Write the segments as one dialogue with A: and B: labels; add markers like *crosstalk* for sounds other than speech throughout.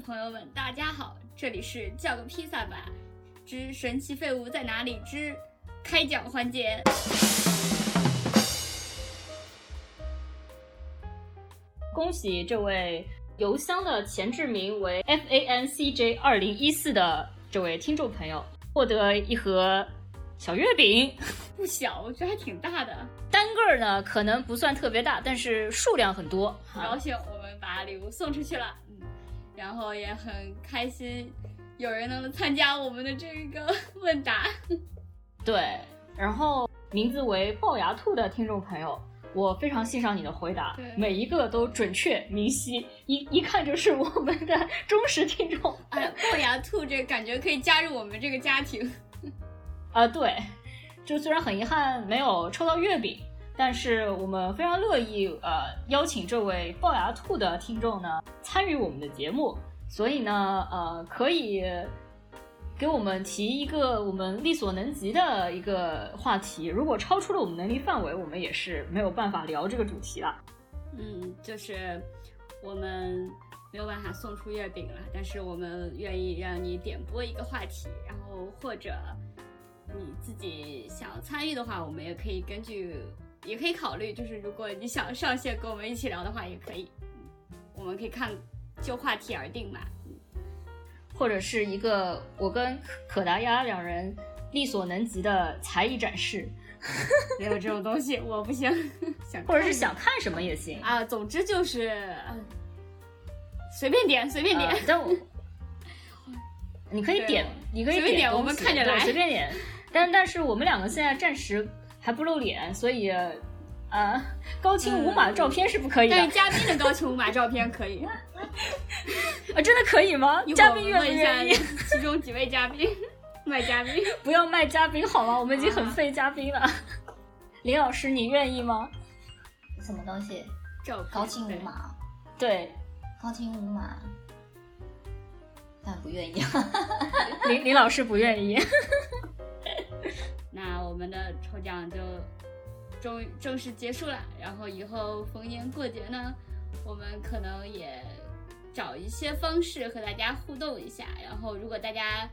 A: 朋友们，大家好，这里是叫个披萨吧之神奇废物在哪里之开奖环节。
B: 恭喜这位邮箱的前置名为 f a n c j 二零一四的这位听众朋友获得一盒小月饼，
A: 不小，我觉得还挺大的。
B: 单个儿呢可能不算特别大，但是数量很多。
A: 很高兴我们把礼物送出去了，嗯，然后也很开心有人能参加我们的这个 *laughs* 问答。
B: 对，然后名字为龅牙兔的听众朋友，我非常欣赏你的回答
A: 对，
B: 每一个都准确明晰，一一看就是我们的忠实听众。
A: 哎，龅牙兔这感觉可以加入我们这个家庭。
B: 啊，对，就虽然很遗憾没有抽到月饼，但是我们非常乐意呃邀请这位龅牙兔的听众呢参与我们的节目，所以呢呃可以给我们提一个我们力所能及的一个话题，如果超出了我们能力范围，我们也是没有办法聊这个主题了。
A: 嗯，就是我们没有办法送出月饼了，但是我们愿意让你点播一个话题，然后或者你自己想要参与的话，我们也可以根据，也可以考虑，就是如果你想上线跟我们一起聊的话，也可以，嗯我们可以看就话题而定嘛。
B: 或者是一个我跟可达鸭两人力所能及的才艺展示，*laughs*
A: 没有这种东西，我不行，*laughs* 想
B: 或者是想看什么也行。
A: 啊，总之就是呃随便点，随便点。
B: 呃但我 *laughs* 你可以点，你可以
A: 随便点我们看着
B: 对
A: 来
B: 随便点。但但是我们两个现在暂时还不露脸，所以呃，高清无码的照片是不可以的。
A: 但是嘉宾的高清无码照片可以，*laughs*
B: 啊，真的可以吗嘉宾愿不
A: 问一下
B: 愿意？*laughs*
A: 其中几位嘉宾，卖嘉宾。
B: 不要卖嘉宾好吗？我们已经很
A: 啊
B: 费嘉宾了。林老师，你愿意吗？
C: 什么东西？
A: 照片
C: 高清无，码，
B: 对，
C: 高清无码，但不愿意。
B: 林林老师不愿意。
A: 我们的抽奖就终于正式结束了。然后以后逢年过节呢，我们可能也找一些方式和大家互动一下。然后如果大家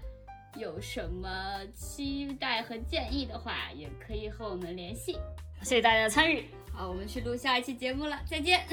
A: 有什么期待和建议的话，也可以和我们联系。
B: 谢谢大家的参与。
A: 好，我们去录下一期节目了，再见。